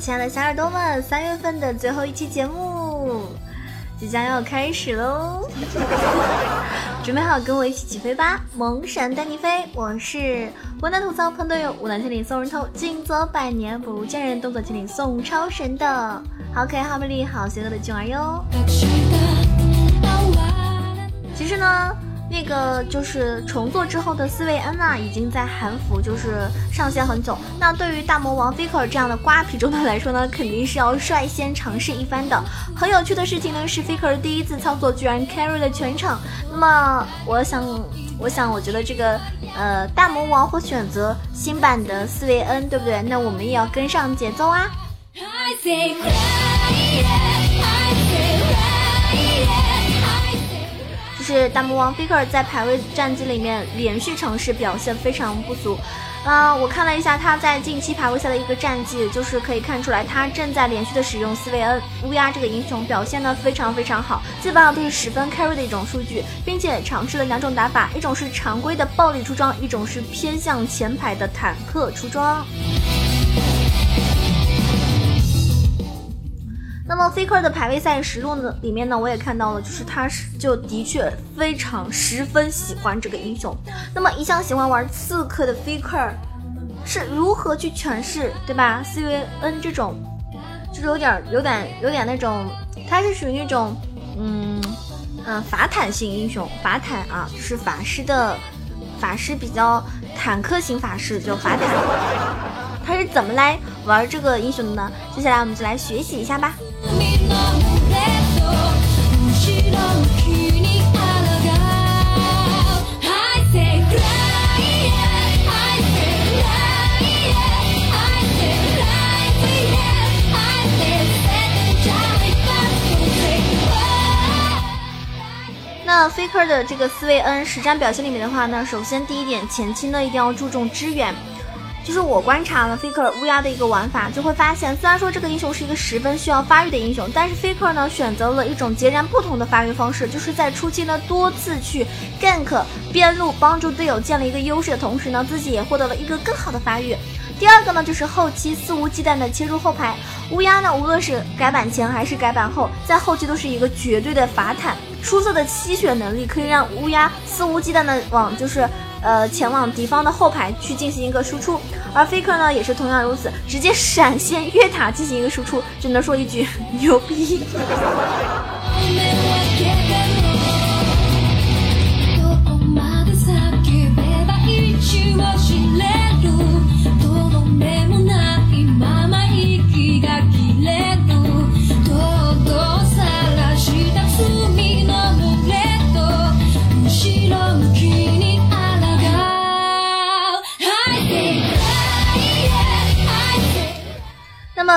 亲爱的小耳朵们，三月份的最后一期节目 即将要开始喽，准备好跟我一起起飞吧！萌神带你飞，我是湖南吐槽喷队友，无难千里送人头，静坐百年不如见人，动作千里送超神的好可爱、好美丽、好邪恶的囧儿哟。那个就是重做之后的斯维恩啊，已经在韩服就是上线很久。那对于大魔王 Faker 这样的瓜皮中的来说呢，肯定是要率先尝试一番的。很有趣的事情呢，是 Faker 第一次操作居然 carry 了全场。那么我想，我想，我觉得这个呃大魔王会选择新版的斯维恩，对不对？那我们也要跟上节奏啊。是大魔王 Faker 在排位战绩里面连续尝试表现非常不俗，啊，我看了一下他在近期排位赛的一个战绩，就是可以看出来他正在连续的使用斯维恩乌鸦这个英雄，表现的非常非常好，基本上都是十分 carry 的一种数据，并且尝试了两种打法，一种是常规的暴力出装，一种是偏向前排的坦克出装。那么 Faker 的排位赛实录呢？里面呢，我也看到了，就是他是就的确非常十分喜欢这个英雄。那么一向喜欢玩刺客的 Faker 是如何去诠释，对吧？C V N 这种就是有点有点有点那种，他是属于那种嗯嗯法坦型英雄，法坦啊，就是法师的法师比较坦克型法师，就法坦。他是怎么来玩这个英雄的呢？接下来我们就来学习一下吧。那 Faker 的这个斯维恩实战表现里面的话呢，首先第一点，前期呢一定要注重支援。就是我观察了 Faker 乌鸦的一个玩法，就会发现，虽然说这个英雄是一个十分需要发育的英雄，但是 Faker 呢选择了一种截然不同的发育方式，就是在初期呢多次去 gank 边路，帮助队友建立一个优势的同时呢，自己也获得了一个更好的发育。第二个呢，就是后期肆无忌惮的切入后排，乌鸦呢无论是改版前还是改版后，在后期都是一个绝对的法坦，出色的吸血能力可以让乌鸦肆无忌惮的往就是。呃，前往敌方的后排去进行一个输出，而 Faker 呢也是同样如此，直接闪现越塔进行一个输出，只能说一句牛逼。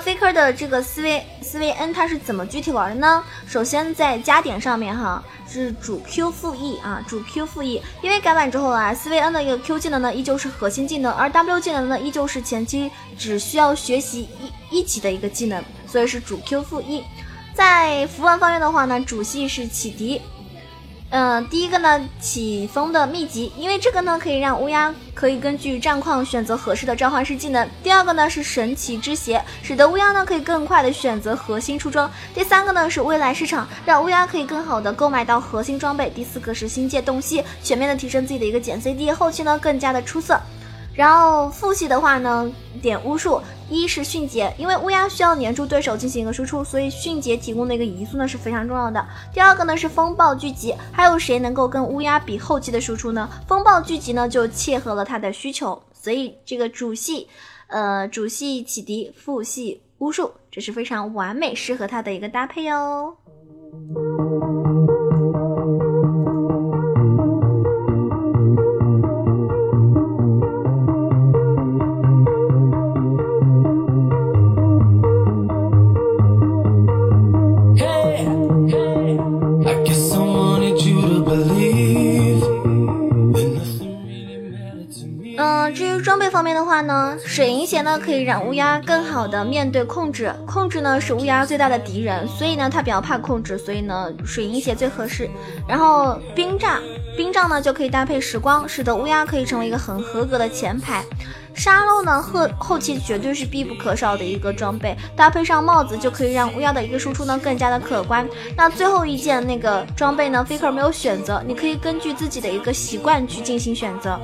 Faker 的这个思维思维 N 它是怎么具体玩的呢？首先在加点上面哈是主 Q 负 E 啊，主 Q 负 E，因为改版之后啊，思维 N 的一个 Q 技能呢依旧是核心技能，而 W 技能呢依旧是前期只需要学习一一级的一个技能，所以是主 Q 负 E。在符文方面的话呢，主系是启迪。嗯，第一个呢，起风的秘籍，因为这个呢可以让乌鸦可以根据战况选择合适的召唤师技能。第二个呢是神奇之鞋，使得乌鸦呢可以更快的选择核心出装。第三个呢是未来市场，让乌鸦可以更好的购买到核心装备。第四个是星界洞悉，全面的提升自己的一个减 CD，后期呢更加的出色。然后副系的话呢，点巫术，一是迅捷，因为乌鸦需要黏住对手进行一个输出，所以迅捷提供的一个移速呢是非常重要的。第二个呢是风暴聚集，还有谁能够跟乌鸦比后期的输出呢？风暴聚集呢就切合了他的需求，所以这个主系，呃，主系启迪，副系巫术，这是非常完美适合他的一个搭配哦。装备方面的话呢水银鞋呢可以让乌鸦更好的面对控制。控制呢是乌鸦最大的敌人所以呢它比较怕控制所以呢水银鞋最合适。然后冰杖冰杖呢就可以搭配时光使得乌鸦可以成为一个很合格的前排。沙漏呢后后期绝对是必不可少的一个装备搭配上帽子就可以让乌鸦的一个输出呢更加的可观。那最后一件那个装备呢 faker 没有选择你可以根据自己的一个习惯去进行选择。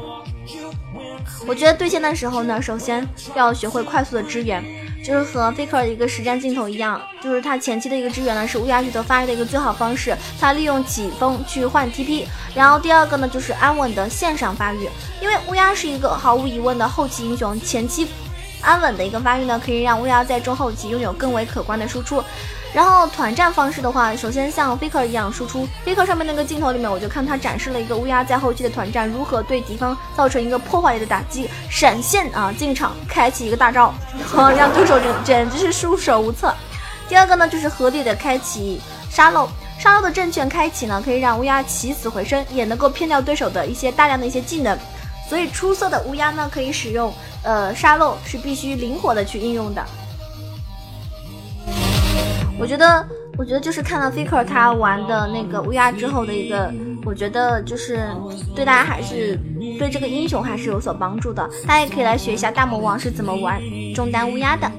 我觉得对线的时候呢，首先要学会快速的支援，就是和 Faker 的一个实战镜头一样，就是他前期的一个支援呢是乌鸦选择发育的一个最好方式，他利用起风去换 TP。然后第二个呢就是安稳的线上发育，因为乌鸦是一个毫无疑问的后期英雄，前期安稳的一个发育呢可以让乌鸦在中后期拥有更为可观的输出。然后团战方式的话，首先像 Faker 一样输出，Faker 上面那个镜头里面，我就看他展示了一个乌鸦在后期的团战如何对敌方造成一个破坏力的打击，闪现啊进场开启一个大招，让对手简简直是束手无策。第二个呢就是合理的开启沙漏，沙漏的正确开启呢可以让乌鸦起死回生，也能够骗掉对手的一些大量的一些技能，所以出色的乌鸦呢可以使用呃沙漏是必须灵活的去应用的。我觉得，我觉得就是看到 Faker 他玩的那个乌鸦之后的一个，我觉得就是对大家还是对这个英雄还是有所帮助的。大家也可以来学一下大魔王是怎么玩中单乌鸦的。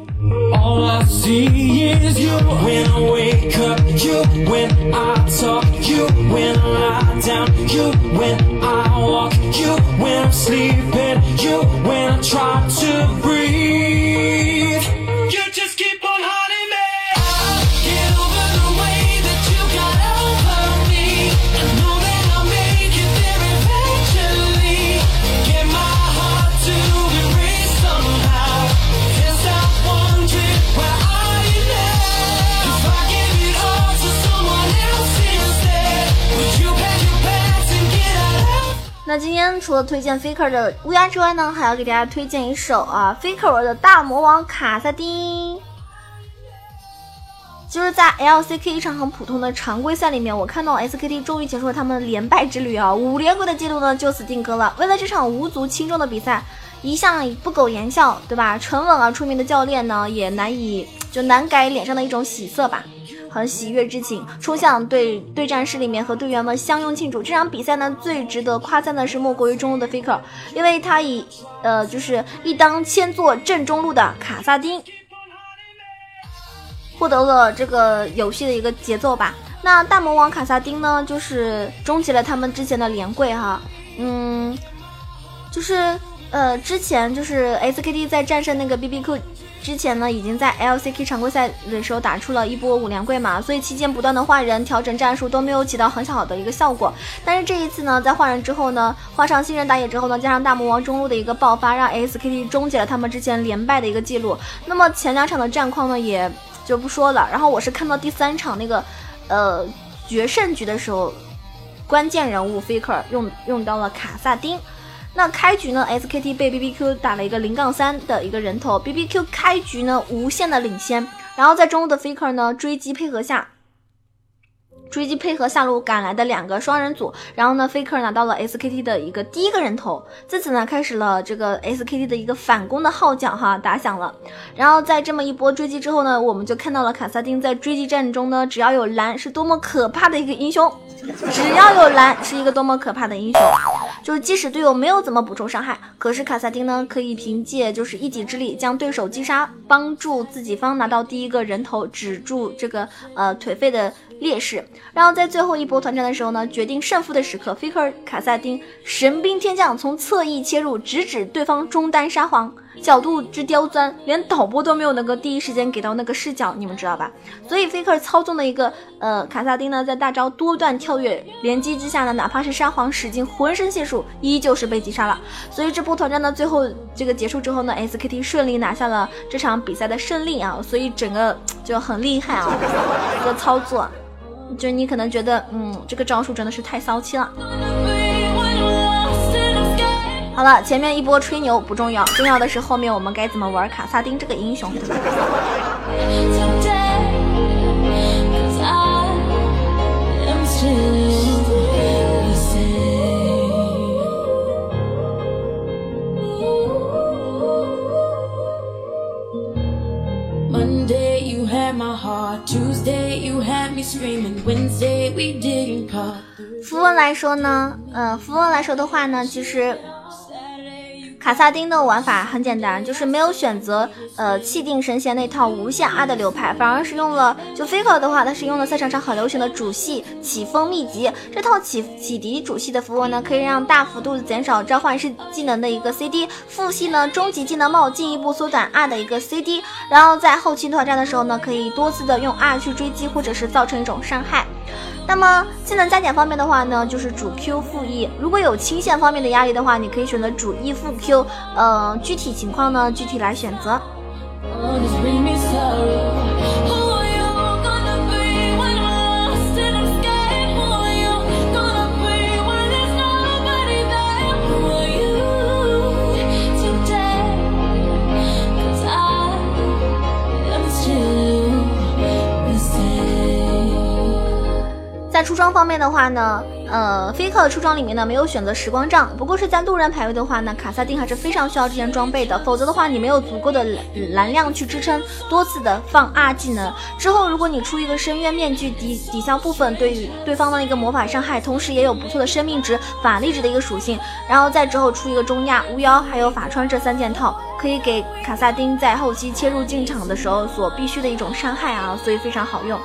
那今天除了推荐 Faker 的乌鸦之外呢，还要给大家推荐一首啊 Faker 的大魔王卡萨丁。就是在 LCK 一场很普通的常规赛里面，我看到 SKT 终于结束了他们连败之旅啊，五连跪的记录呢就此定格了。为了这场无足轻重的比赛，一向不苟言笑，对吧？沉稳而出名的教练呢，也难以就难改脸上的一种喜色吧。很喜悦之情冲向对对战室里面和队员们相拥庆祝。这场比赛呢，最值得夸赞的是莫过于中路的 Faker，因为他以呃就是一当千座正中路的卡萨丁，获得了这个游戏的一个节奏吧。那大魔王卡萨丁呢，就是终结了他们之前的连跪哈，嗯，就是呃之前就是 SKT 在战胜那个 BBQ。之前呢，已经在 LCK 常规赛的时候打出了一波五连跪嘛，所以期间不断的换人调整战术都没有起到很好的一个效果。但是这一次呢，在换人之后呢，换上新人打野之后呢，加上大魔王中路的一个爆发，让 SKT 终结了他们之前连败的一个记录。那么前两场的战况呢，也就不说了。然后我是看到第三场那个，呃，决胜局的时候，关键人物 Faker 用用到了卡萨丁。那开局呢，SKT 被 BBQ 打了一个零杠三的一个人头，BBQ 开局呢无限的领先，然后在中路的 Faker 呢追击配合下，追击配合下路赶来的两个双人组，然后呢 Faker 拿到了 SKT 的一个第一个人头，自此呢开始了这个 SKT 的一个反攻的号角哈打响了，然后在这么一波追击之后呢，我们就看到了卡萨丁在追击战中呢，只要有蓝是多么可怕的一个英雄，只要有蓝是一个多么可怕的英雄。就是即使队友没有怎么补充伤害，可是卡萨丁呢可以凭借就是一己之力将对手击杀，帮助自己方拿到第一个人头，止住这个呃颓废的劣势。然后在最后一波团战的时候呢，决定胜负的时刻，Faker 卡萨丁神兵天降，从侧翼切入，直指对方中单沙皇。角度之刁钻，连导播都没有能够第一时间给到那个视角，你们知道吧？所以 Faker 操纵的一个呃卡萨丁呢，在大招多段跳跃连击之下呢，哪怕是沙皇使尽浑身解数，依旧是被击杀了。所以这波团战呢，最后这个结束之后呢，SKT 顺利拿下了这场比赛的胜利啊！所以整个就很厉害啊，一个操作，就你可能觉得嗯，这个招数真的是太骚气了。好了，前面一波吹牛不重要，重要的是后面我们该怎么玩卡萨丁这个英雄。来说呢，呃，符文来说的话呢，其实。卡萨丁的玩法很简单，就是没有选择呃气定神闲那套无限 R 的流派，反而是用了就 Faker 的话，它是用了赛场上很流行的主系起风秘籍。这套起启迪主系的符文呢，可以让大幅度减少召唤师技能的一个 CD，副系呢终极技能帽进一步缩短 R 的一个 CD，然后在后期团战的时候呢，可以多次的用 R 去追击或者是造成一种伤害。那么技能加减方面的话呢，就是主 Q 负 E。如果有清线方面的压力的话，你可以选择主 E 负 Q。呃，具体情况呢，具体来选择。出装方面的话呢，呃，Faker 的出装里面呢没有选择时光杖，不过是在路人排位的话呢，卡萨丁还是非常需要这件装备的，否则的话你没有足够的蓝量去支撑多次的放 R 技能。之后如果你出一个深渊面具抵抵消部分对于对方的一个魔法伤害，同时也有不错的生命值、法力值的一个属性，然后再之后出一个中亚巫妖还有法穿这三件套，可以给卡萨丁在后期切入进场的时候所必须的一种伤害啊，所以非常好用。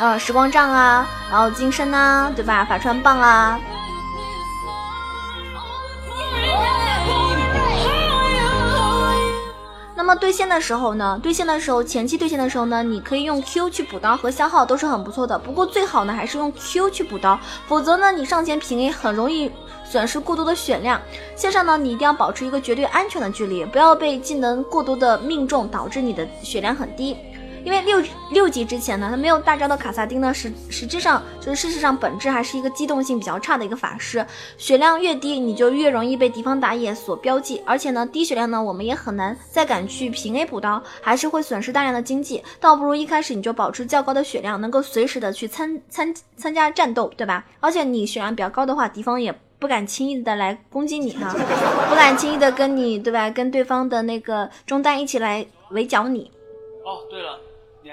呃，时光杖啊，然后金身啊，对吧？法穿棒啊。那么对线的时候呢？对线的时候，前期对线的时候呢，你可以用 Q 去补刀和消耗都是很不错的。不过最好呢还是用 Q 去补刀，否则呢你上前平 A 很容易损失过多的血量。线上呢你一定要保持一个绝对安全的距离，不要被技能过多的命中导致你的血量很低。因为六六级之前呢，他没有大招的卡萨丁呢，实实质上就是事实上本质还是一个机动性比较差的一个法师，血量越低，你就越容易被敌方打野所标记，而且呢，低血量呢，我们也很难再敢去平 A 补刀，还是会损失大量的经济，倒不如一开始你就保持较高的血量，能够随时的去参参参加战斗，对吧？而且你血量比较高的话，敌方也不敢轻易的来攻击你哈，不敢轻易的跟你，对吧？跟对方的那个中单一起来围剿你。哦，对了。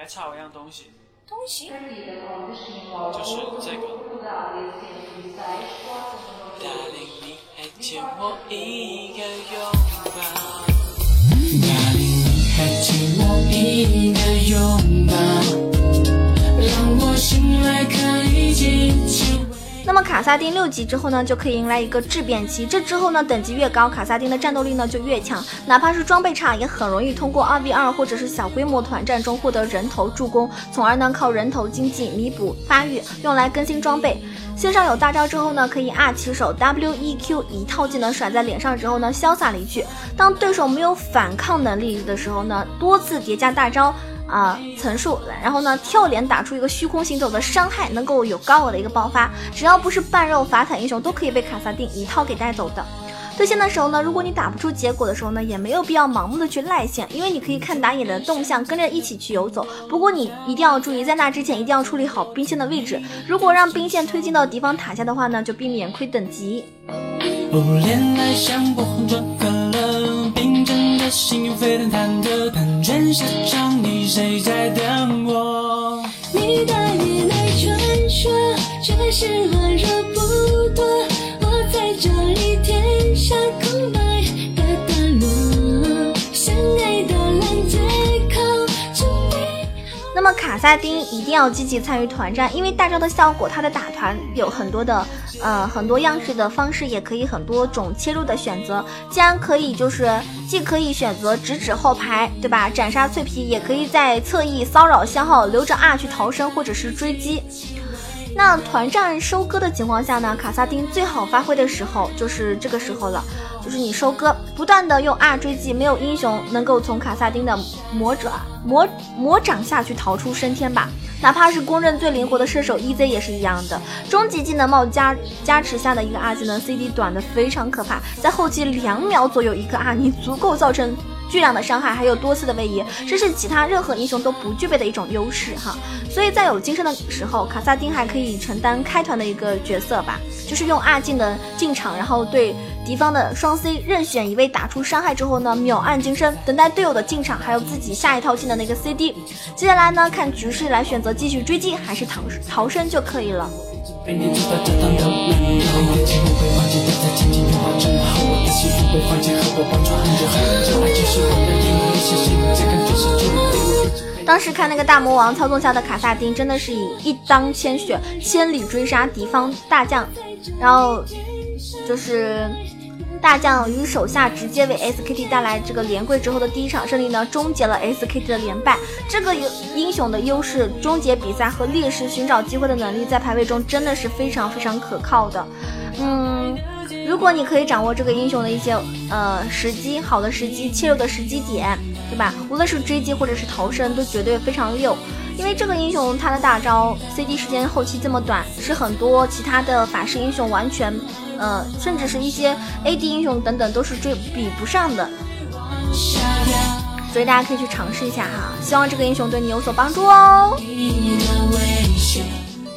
你还差我一样东西，东西就是这个。你还欠我一个拥抱。你还欠我一个拥抱，那么卡萨丁六级之后呢，就可以迎来一个质变期。这之后呢，等级越高，卡萨丁的战斗力呢就越强。哪怕是装备差，也很容易通过二 v 二或者是小规模团战中获得人头助攻，从而呢靠人头经济弥补发育，用来更新装备。线上有大招之后呢，可以 R 起手 W E Q 一套技能甩在脸上之后呢，潇洒离去。当对手没有反抗能力的时候呢，多次叠加大招。啊，层数，然后呢，跳脸打出一个虚空行走的伤害，能够有高额的一个爆发。只要不是半肉法坦英雄，都可以被卡萨丁一套给带走的。对线的时候呢，如果你打不出结果的时候呢，也没有必要盲目的去赖线，因为你可以看打野的动向，跟着一起去游走。不过你一定要注意，在那之前一定要处理好兵线的位置。如果让兵线推进到敌方塔下的话呢，就避免亏等级。心沸腾忐忑，盘旋下场你谁在等我？你的眼泪传说，却是温柔不卡萨丁一定要积极参与团战，因为大招的效果，它的打团有很多的，呃，很多样式的方式，也可以很多种切入的选择。既然可以，就是既可以选择直指后排，对吧？斩杀脆皮，也可以在侧翼骚扰消耗，留着 R 去逃生或者是追击。那团战收割的情况下呢，卡萨丁最好发挥的时候就是这个时候了，就是你收割，不断的用 R 追击，没有英雄能够从卡萨丁的魔爪魔魔掌下去逃出升天吧。哪怕是公认最灵活的射手 EZ 也是一样的。终极技能帽加加持下的一个 R 技能 CD 短的非常可怕，在后期两秒左右一个 R，你足够造成巨量的伤害，还有多次的位移，这是其他任何英雄都不具备的一种优势哈。所以在有金身的时候，卡萨丁还可以承担开团的一个角色吧，就是用二技能进场，然后对敌方的双 C 任选一位打出伤害之后呢，秒按金身，等待队友的进场，还有自己下一套技能的一个 CD。接下来呢，看局势来选择继续追击还是逃逃生就可以了。被你知道这当的理由，眼睛不会放弃，待在紧紧拥抱之后，我的心不会放弃，和我帮助很久很久，爱就是我的意义，是心，这感觉是注定。当时看那个大魔王操纵下的卡萨丁，真的是以一当千血，千里追杀敌方大将，然后就是。大将与手下直接为 SKT 带来这个连跪之后的第一场胜利呢，终结了 SKT 的连败。这个英雄的优势、终结比赛和劣势寻找机会的能力，在排位中真的是非常非常可靠的。嗯，如果你可以掌握这个英雄的一些呃时机，好的时机、切入的时机点，对吧？无论是追击或者是逃生，都绝对非常溜。因为这个英雄他的大招 CD 时间后期这么短，是很多其他的法师英雄完全。呃，甚至是一些 AD 英雄等等都是追比不上的，所以大家可以去尝试一下哈。希望这个英雄对你有所帮助哦，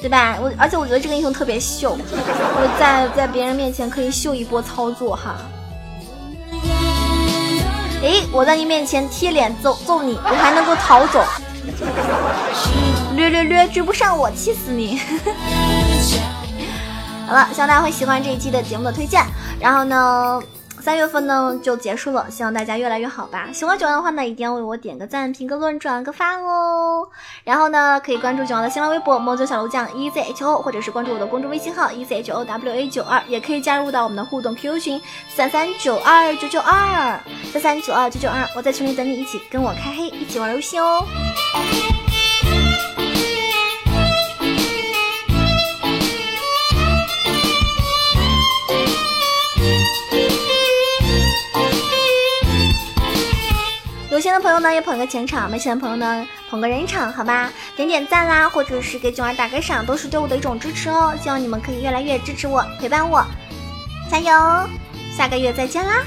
对吧？我而且我觉得这个英雄特别秀，我在在别人面前可以秀一波操作哈。诶，我在你面前贴脸揍揍你，我还能够逃走，略略略追不上我，气死你！好了，希望大家会喜欢这一期的节目的推荐。然后呢，三月份呢就结束了，希望大家越来越好吧。喜欢九安的话呢，一定要为我点个赞、评个论、转个发哦。然后呢，可以关注九安的新浪微博“魔九小楼酱 E Z H O”，或者是关注我的公众微信号 “E Z H O W A 九二”，也可以加入到我们的互动 QQ 群三三九二九九二三三九二九九二，我在群里等你，一起跟我开黑，一起玩游戏哦。有心的朋友呢，也捧个钱场；没钱的朋友呢，捧个人场，好吧？点点赞啦，或者是给囧儿打个赏，都是对我的一种支持哦。希望你们可以越来越支持我，陪伴我，加油！下个月再见啦！